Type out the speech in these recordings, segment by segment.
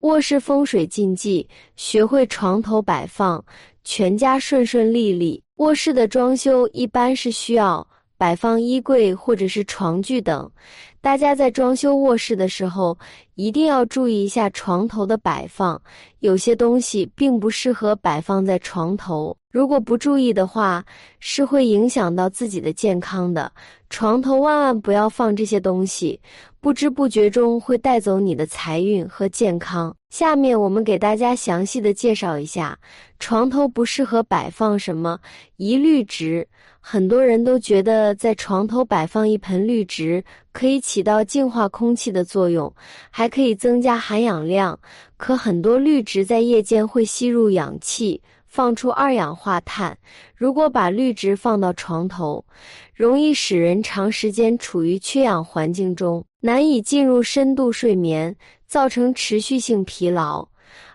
卧室风水禁忌：学会床头摆放，全家顺顺利利。卧室的装修一般是需要摆放衣柜或者是床具等。大家在装修卧室的时候，一定要注意一下床头的摆放。有些东西并不适合摆放在床头，如果不注意的话，是会影响到自己的健康的。床头万万不要放这些东西，不知不觉中会带走你的财运和健康。下面我们给大家详细的介绍一下，床头不适合摆放什么。一绿植，很多人都觉得在床头摆放一盆绿植可以起到净化空气的作用，还可以增加含氧量。可很多绿植在夜间会吸入氧气，放出二氧化碳。如果把绿植放到床头，容易使人长时间处于缺氧环境中，难以进入深度睡眠，造成持续性疲劳。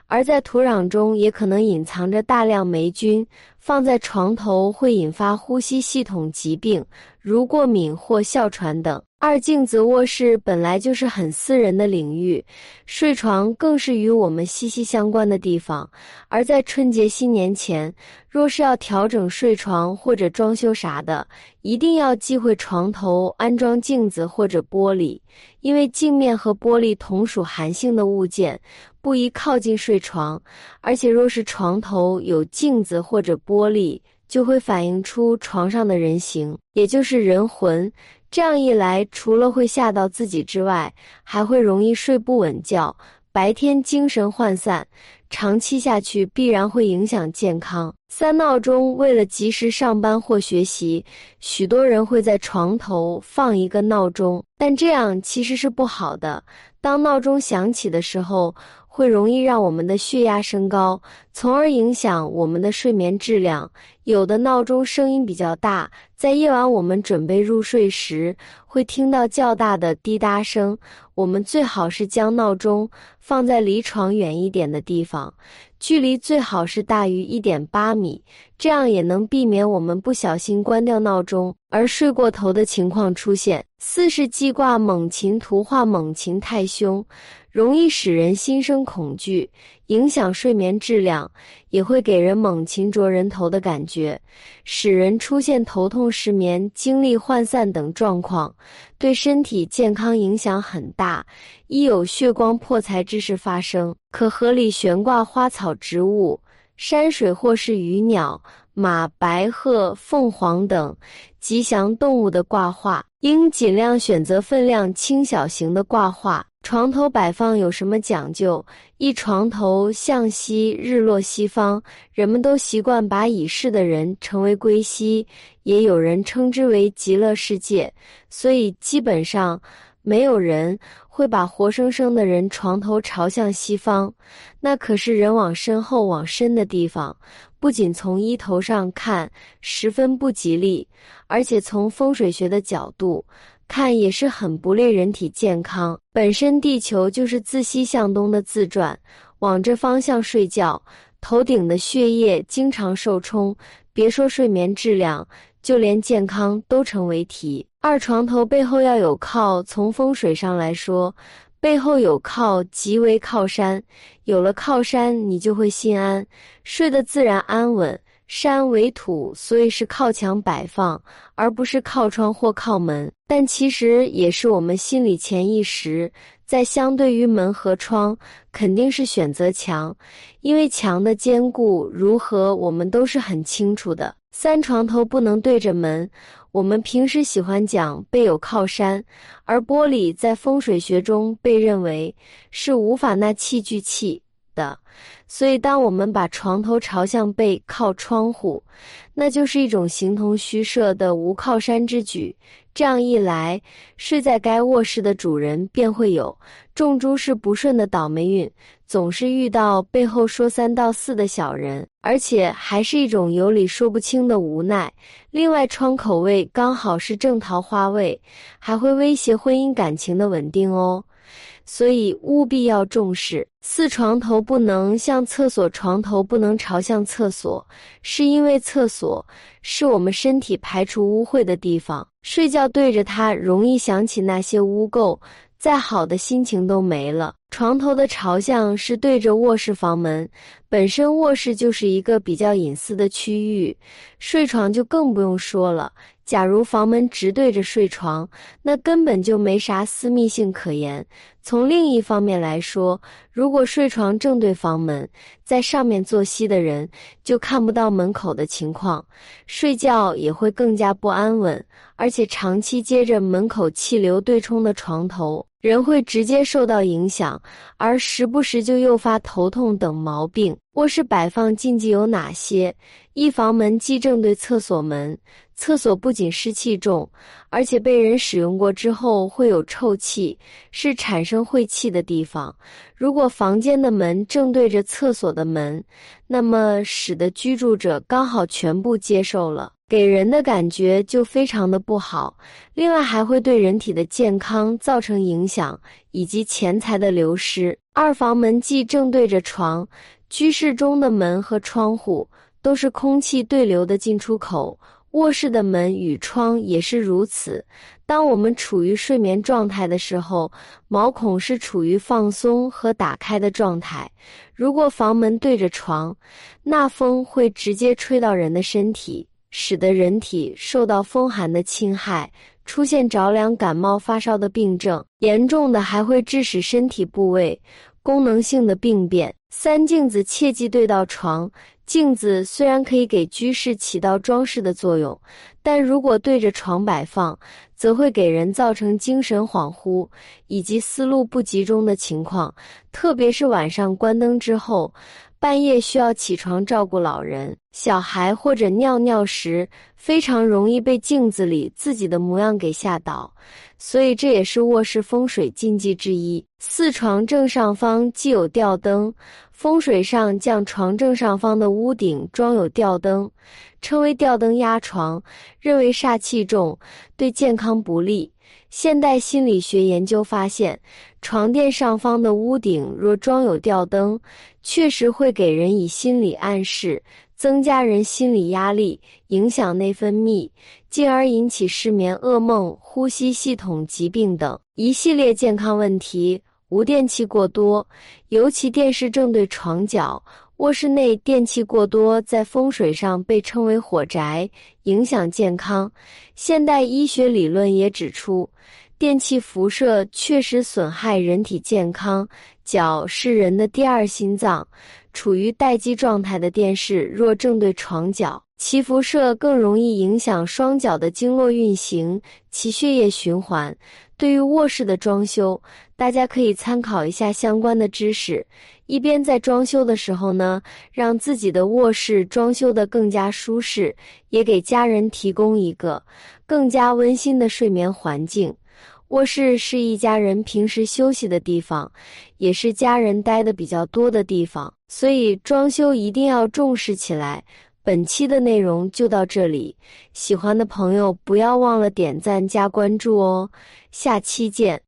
而在土壤中也可能隐藏着大量霉菌，放在床头会引发呼吸系统疾病，如过敏或哮喘等。二镜子卧室本来就是很私人的领域，睡床更是与我们息息相关的地方。而在春节新年前，若是要调整睡床或者装修啥的，一定要忌讳床头安装镜子或者玻璃，因为镜面和玻璃同属寒性的物件，不宜靠近睡床。而且若是床头有镜子或者玻璃，就会反映出床上的人形，也就是人魂。这样一来，除了会吓到自己之外，还会容易睡不稳觉，白天精神涣散，长期下去必然会影响健康。三闹钟为了及时上班或学习，许多人会在床头放一个闹钟，但这样其实是不好的。当闹钟响起的时候，会容易让我们的血压升高，从而影响我们的睡眠质量。有的闹钟声音比较大，在夜晚我们准备入睡时，会听到较大的滴答声。我们最好是将闹钟放在离床远一点的地方，距离最好是大于一点八米，这样也能避免我们不小心关掉闹钟而睡过头的情况出现。四是记挂猛禽图画，猛禽太凶。容易使人心生恐惧，影响睡眠质量，也会给人猛禽啄人头的感觉，使人出现头痛、失眠、精力涣散等状况，对身体健康影响很大。一有血光破财之事发生，可合理悬挂花草植物、山水或是鱼鸟、马、白鹤、凤凰等吉祥动物的挂画，应尽量选择分量轻小型的挂画。床头摆放有什么讲究？一床头向西，日落西方，人们都习惯把已逝的人称为归西，也有人称之为极乐世界，所以基本上没有人会把活生生的人床头朝向西方，那可是人往身后往深的地方，不仅从衣头上看十分不吉利，而且从风水学的角度。看也是很不利人体健康。本身地球就是自西向东的自转，往这方向睡觉，头顶的血液经常受冲，别说睡眠质量，就连健康都成为题。二床头背后要有靠，从风水上来说，背后有靠即为靠山，有了靠山，你就会心安，睡得自然安稳。山为土，所以是靠墙摆放，而不是靠窗或靠门。但其实也是我们心理潜意识，在相对于门和窗，肯定是选择墙，因为墙的坚固如何，我们都是很清楚的。三床头不能对着门，我们平时喜欢讲背有靠山，而玻璃在风水学中被认为是无法纳器具气的。所以，当我们把床头朝向背靠窗户，那就是一种形同虚设的无靠山之举。这样一来，睡在该卧室的主人便会有中诸事不顺的倒霉运，总是遇到背后说三道四的小人，而且还是一种有理说不清的无奈。另外，窗口位刚好是正桃花位，还会威胁婚姻感情的稳定哦。所以务必要重视。四床头不能向厕所，床头不能朝向厕所，是因为厕所是我们身体排除污秽的地方，睡觉对着它容易想起那些污垢，再好的心情都没了。床头的朝向是对着卧室房门，本身卧室就是一个比较隐私的区域，睡床就更不用说了。假如房门直对着睡床，那根本就没啥私密性可言。从另一方面来说，如果睡床正对房门，在上面作息的人就看不到门口的情况，睡觉也会更加不安稳。而且长期接着门口气流对冲的床头，人会直接受到影响，而时不时就诱发头痛等毛病。卧室摆放禁忌有哪些？一房门既正对厕所门。厕所不仅湿气重，而且被人使用过之后会有臭气，是产生晦气的地方。如果房间的门正对着厕所的门，那么使得居住者刚好全部接受了，给人的感觉就非常的不好。另外还会对人体的健康造成影响，以及钱财的流失。二房门既正对着床，居室中的门和窗户都是空气对流的进出口。卧室的门与窗也是如此。当我们处于睡眠状态的时候，毛孔是处于放松和打开的状态。如果房门对着床，那风会直接吹到人的身体，使得人体受到风寒的侵害，出现着凉、感冒、发烧的病症，严重的还会致使身体部位功能性的病变。三镜子切忌对到床。镜子虽然可以给居室起到装饰的作用，但如果对着床摆放，则会给人造成精神恍惚以及思路不集中的情况。特别是晚上关灯之后，半夜需要起床照顾老人、小孩或者尿尿时，非常容易被镜子里自己的模样给吓倒。所以这也是卧室风水禁忌之一。四床正上方既有吊灯。风水上将床正上方的屋顶装有吊灯，称为吊灯压床，认为煞气重，对健康不利。现代心理学研究发现，床垫上方的屋顶若装有吊灯，确实会给人以心理暗示，增加人心理压力，影响内分泌，进而引起失眠、噩梦、呼吸系统疾病等一系列健康问题。无电器过多，尤其电视正对床角、卧室内电器过多，在风水上被称为火宅，影响健康。现代医学理论也指出，电器辐射确实损害人体健康。脚是人的第二心脏，处于待机状态的电视若正对床角，其辐射更容易影响双脚的经络运行，其血液循环。对于卧室的装修，大家可以参考一下相关的知识，一边在装修的时候呢，让自己的卧室装修的更加舒适，也给家人提供一个更加温馨的睡眠环境。卧室是一家人平时休息的地方，也是家人待的比较多的地方，所以装修一定要重视起来。本期的内容就到这里，喜欢的朋友不要忘了点赞加关注哦，下期见。